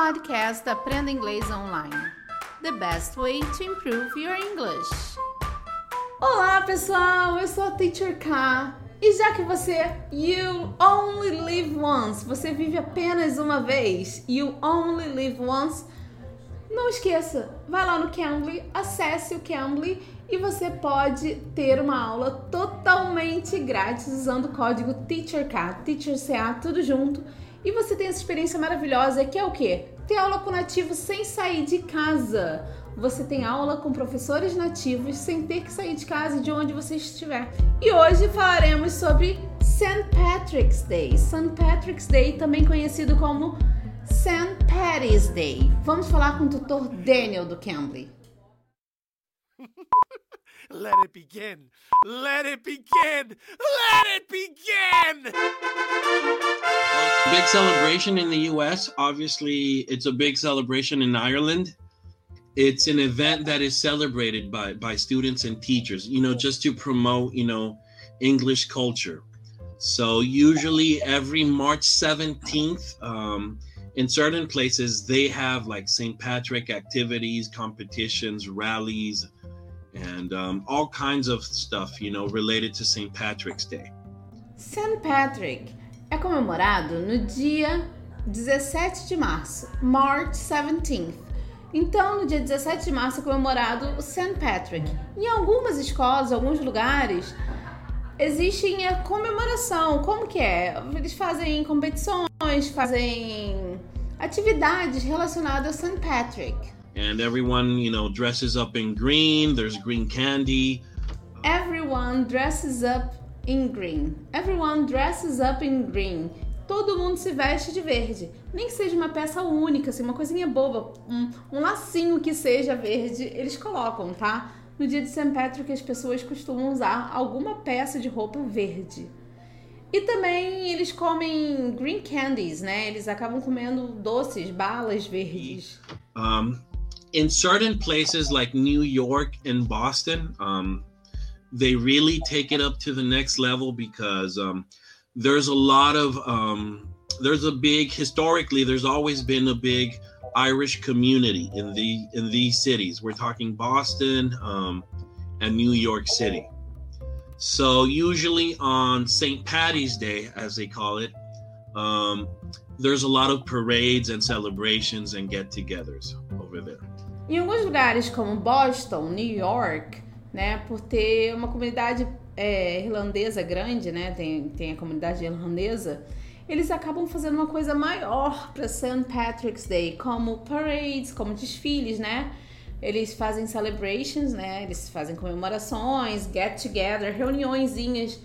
podcast Aprenda Inglês Online. The best way to improve your English. Olá, pessoal! Eu sou a Teacher K. E já que você you only live once, você vive apenas uma vez, you only live once, não esqueça, vai lá no Cambly, acesse o Cambly e você pode ter uma aula totalmente grátis usando o código TEACHERK, TEACHERCA, tudo junto. E você tem essa experiência maravilhosa que é o quê? Ter aula com nativos sem sair de casa. Você tem aula com professores nativos sem ter que sair de casa de onde você estiver. E hoje falaremos sobre St. Patrick's Day. St. Patrick's Day, também conhecido como St. Patty's Day. Vamos falar com o tutor Daniel do Cambly. Let it begin. Let it begin. Let it begin. Big celebration in the US. Obviously, it's a big celebration in Ireland. It's an event that is celebrated by by students and teachers, you know, just to promote, you know, English culture. So usually every March 17th, um, in certain places they have like St. Patrick activities, competitions, rallies, and um, all kinds of stuff, you know, related to St. Patrick's Day. St. Patrick é comemorado no dia 17 de março, March 17th. Então, no dia 17 de março é comemorado o St. Patrick. Em algumas escolas, alguns lugares, existe a comemoração. Como que é? Eles fazem competições, fazem atividades relacionadas ao St. Patrick. And everyone, you know, dresses up in green. There's green candy. Everyone dresses up in green. Everyone dresses up in green. Todo mundo se veste de verde. Nem que seja uma peça única, assim, uma coisinha boba, um, um lacinho que seja verde, eles colocam, tá? No dia de St. Patrick, as pessoas costumam usar alguma peça de roupa verde. E também eles comem green candies, né? Eles acabam comendo doces, balas verdes. Um, in certain places like New York and Boston, um, they really take it up to the next level because um, there's a lot of um, there's a big historically there's always been a big Irish community in the in these cities. We're talking Boston um, and New York City. So usually on St. Patty's Day, as they call it, um, there's a lot of parades and celebrations and get-togethers Em alguns lugares como Boston, New York, né, por ter uma comunidade é, irlandesa grande, né, tem, tem a comunidade irlandesa, eles acabam fazendo uma coisa maior para St. Patrick's Day, como parades, como desfiles, né? Eles fazem celebrations, né? Eles fazem comemorações, get together, reuniõezinhas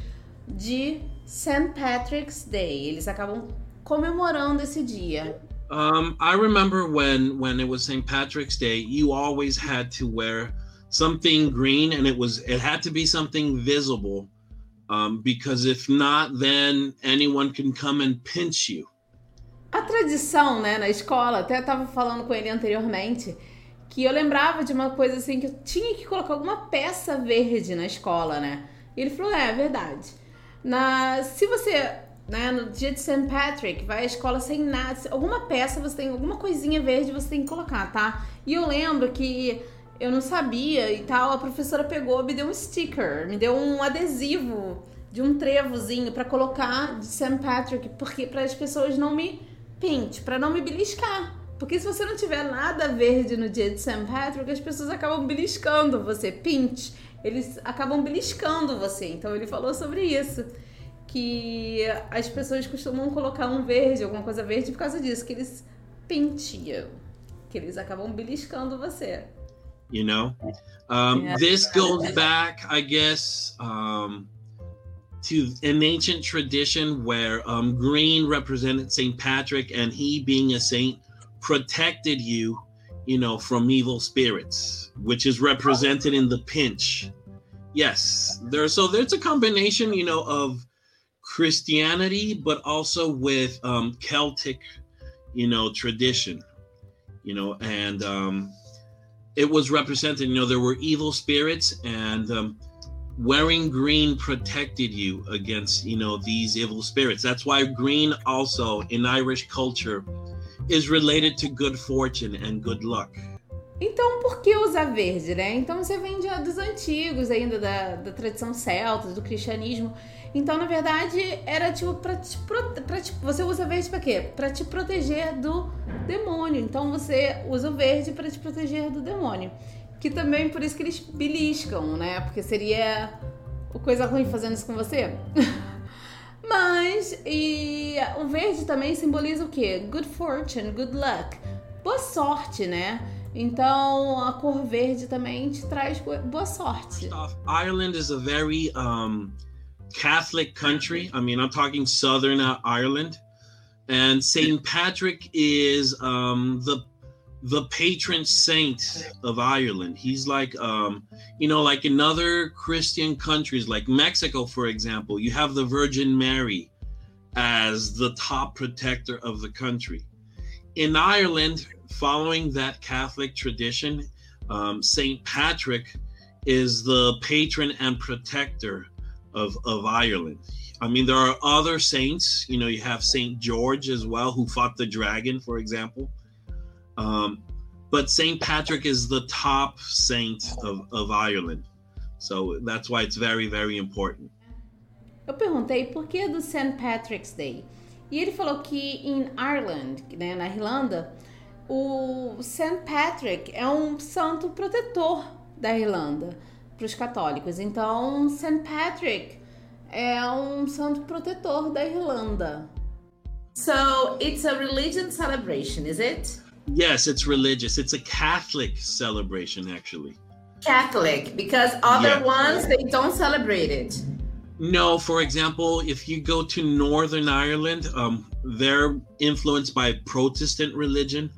de St. Patrick's Day. Eles acabam comemorando esse dia. Um, I remember when when it was St. Patrick's Day, you always had to wear something green, and it was it had to be something visible, um, because if not, then anyone can come and pinch you. A tradição, né, na escola, até estava falando com ele anteriormente, que eu lembrava de uma coisa assim que eu tinha que colocar alguma peça verde na escola, né? E ele falou: é, é verdade. Na, se você né, no dia de St. Patrick, vai à escola sem nada, alguma peça você tem, alguma coisinha verde você tem que colocar, tá? E eu lembro que eu não sabia e tal, a professora pegou, me deu um sticker, me deu um adesivo de um trevozinho para colocar de St. Patrick, porque para as pessoas não me pinte, para não me beliscar. Porque se você não tiver nada verde no dia de St. Patrick, as pessoas acabam beliscando você, pinte. Eles acabam beliscando você. Então ele falou sobre isso que as pessoas costumam colocar um verde, alguma coisa verde por causa disso, que eles pintiam, que eles acabam beliscando você. You know, um, yeah. this goes back, I guess, um, to an ancient tradition where um, green represented Saint Patrick, and he, being a saint, protected you, you know, from evil spirits, which is represented in the pinch. Yes, there. So there's a combination, you know, of Christianity, but also with um, Celtic, you know, tradition, you know, and um, it was represented. You know, there were evil spirits, and um, wearing green protected you against, you know, these evil spirits. That's why green also in Irish culture is related to good fortune and good luck. Então, por que usar verde, né? Então, você vem de, dos antigos ainda, da, da tradição celta, do cristianismo. Então, na verdade, era tipo pra te, pra te, Você usa verde pra quê? Pra te proteger do demônio. Então, você usa o verde para te proteger do demônio. Que também por isso que eles beliscam, né? Porque seria coisa ruim fazendo isso com você. Mas, e o verde também simboliza o quê? Good fortune, good luck. Boa sorte, né? Então, a cor verde também te traz boa sorte. Ireland is a very um, Catholic country. I mean, I'm talking Southern Ireland. And St. Patrick is um, the the patron saint of Ireland. He's like, um, you know, like in other Christian countries, like Mexico, for example, you have the Virgin Mary as the top protector of the country. In Ireland, following that Catholic tradition, um, Saint Patrick is the patron and protector of, of Ireland. I mean, there are other saints. You know, you have Saint George as well, who fought the dragon, for example. Um, but Saint Patrick is the top saint of, of Ireland. So that's why it's very, very important. Eu perguntei por que do St. Patrick's Day. E ele falou que em Ireland, né, na Irlanda, o St. Patrick é um santo protetor da Irlanda para os católicos. Então, St. Patrick é um santo protetor da Irlanda. So, it's a religion celebration, is it? Yes, it's religious. It's a Catholic celebration, actually. Catholic, because other yeah. ones they don't celebrate it. No, for example, if you go to Northern Ireland, um, they're influenced by Protestant religion,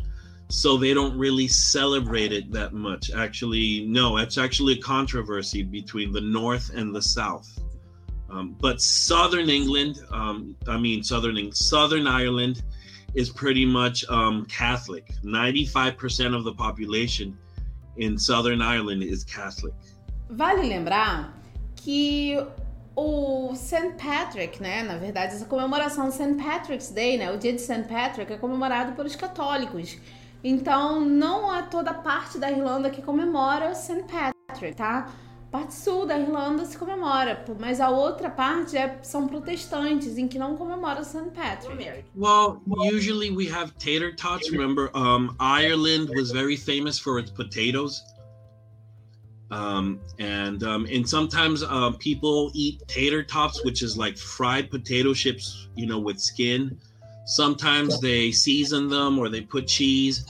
so they don't really celebrate it that much. Actually, no, it's actually a controversy between the North and the South. Um, but Southern England, um, I mean Southern Southern Ireland, is pretty much um, Catholic. 95% of the population in Southern Ireland is Catholic. Vale lembrar que o St. Patrick, né, na verdade, essa comemoração St. Patrick's Day, né, o dia de St. Patrick é comemorado pelos católicos. Então, não é toda parte da Irlanda que comemora St. Patrick, tá? parte sul da Irlanda se comemora, mas a outra parte é, são protestantes em que não comemora St. Patrick. Well, usually we have tater tots. Remember, um, Ireland was very famous for its potatoes. Um, and um, and sometimes uh, people eat tater tots, which is like fried potato chips, you know, with skin. Sometimes they season them or they put cheese,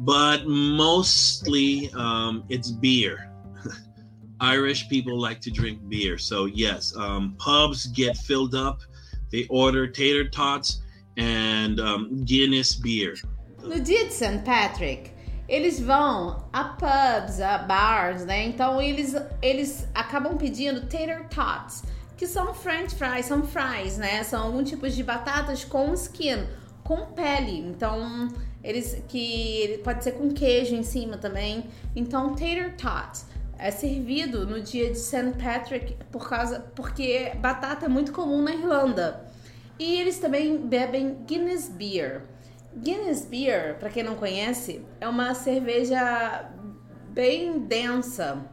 but mostly um, it's beer. Irish people like to drink beer. So, yes, um, pubs get filled up. They order tater tots and um, Guinness beer. No dia de St. Patrick, eles vão a pubs, a bars, né? Então eles, eles acabam pedindo tater tots, que são french fries, são fries, né? São algum tipo de batatas com skin, com pele. Então, eles que pode ser com queijo em cima também. Então, tater tots é servido no dia de St. Patrick por causa porque batata é muito comum na Irlanda. E eles também bebem Guinness Beer. Guinness Beer, para quem não conhece, é uma cerveja bem densa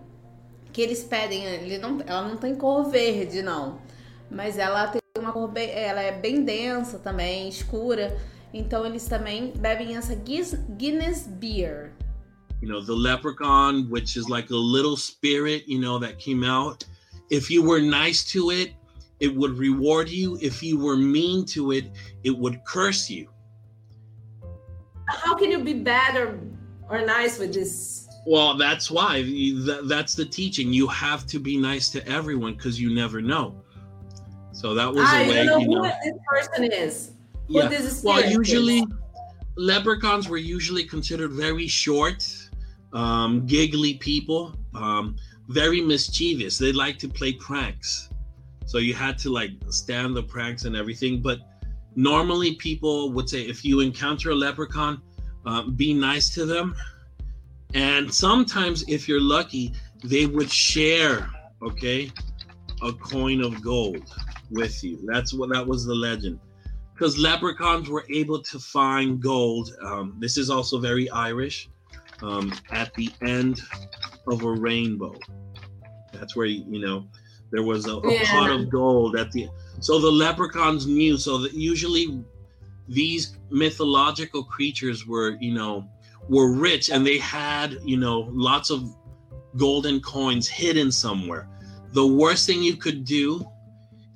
que eles pedem. Ele não, ela não tem cor verde, não, mas ela tem uma cor bem, ela é bem densa também, escura. Então eles também bebem essa Guinness Beer. you know the leprechaun which is like a little spirit you know that came out. If you were nice to it it would reward you. If you were mean to it it would curse you. How can you be bad or or nice with this? Well that's why. That's the teaching. You have to be nice to everyone because you never know. So that was I a way know you know. who this person is yeah. well usually is. leprechauns were usually considered very short um, giggly people, um, very mischievous. They like to play pranks. So you had to like stand the pranks and everything. But normally people would say if you encounter a leprechaun, uh, be nice to them. And sometimes, if you're lucky, they would share, okay, a coin of gold with you. That's what that was the legend. Because leprechauns were able to find gold. Um, this is also very Irish. Um, at the end of a rainbow, that's where you know there was a, a Yeah. pot of gold at the. So the leprechauns knew. So that usually these mythological creatures were, you know, were rich and they had, you know, lots of golden coins hidden somewhere. The worst thing you could do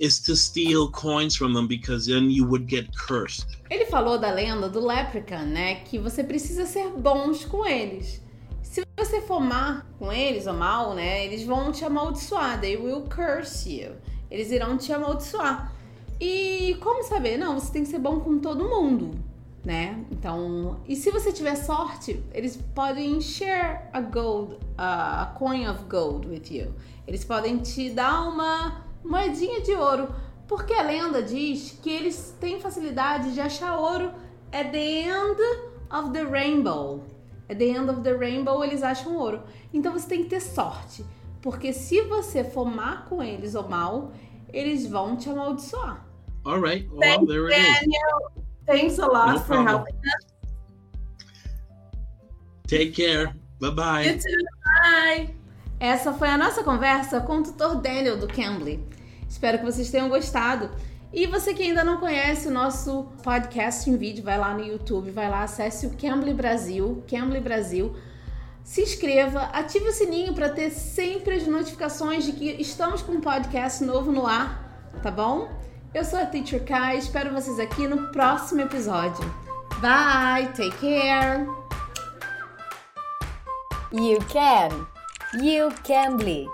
is to steal coins from them because then you would get cursed. Ele falou da lenda do Leprechaun, né? Que você precisa ser bons com eles. Se você for má com eles ou mal, né? Eles vão te amaldiçoar. They will curse you. Eles irão te amaldiçoar. E como saber? Não, você tem que ser bom com todo mundo, né? Então, e se você tiver sorte, eles podem share a gold, a coin of gold with you. Eles podem te dar uma moedinha de ouro, porque a lenda diz que eles têm facilidade de achar ouro at the end of the rainbow. At the end of the rainbow eles acham ouro. Então você tem que ter sorte, porque se você for má com eles ou mal, eles vão te amaldiçoar. All right. Well, Thanks, there it is. Daniel. Thanks a lot No for problem. helping us. Take care. Bye bye. You too. Bye. Essa foi a nossa conversa com o tutor Daniel do Cambly. Espero que vocês tenham gostado. E você que ainda não conhece o nosso podcast em vídeo, vai lá no YouTube, vai lá, acesse o Cambly Brasil, Cambly Brasil. Se inscreva, ative o sininho para ter sempre as notificações de que estamos com um podcast novo no ar, tá bom? Eu sou a Teacher Kai, espero vocês aqui no próximo episódio. Bye, take care! You can. You can be.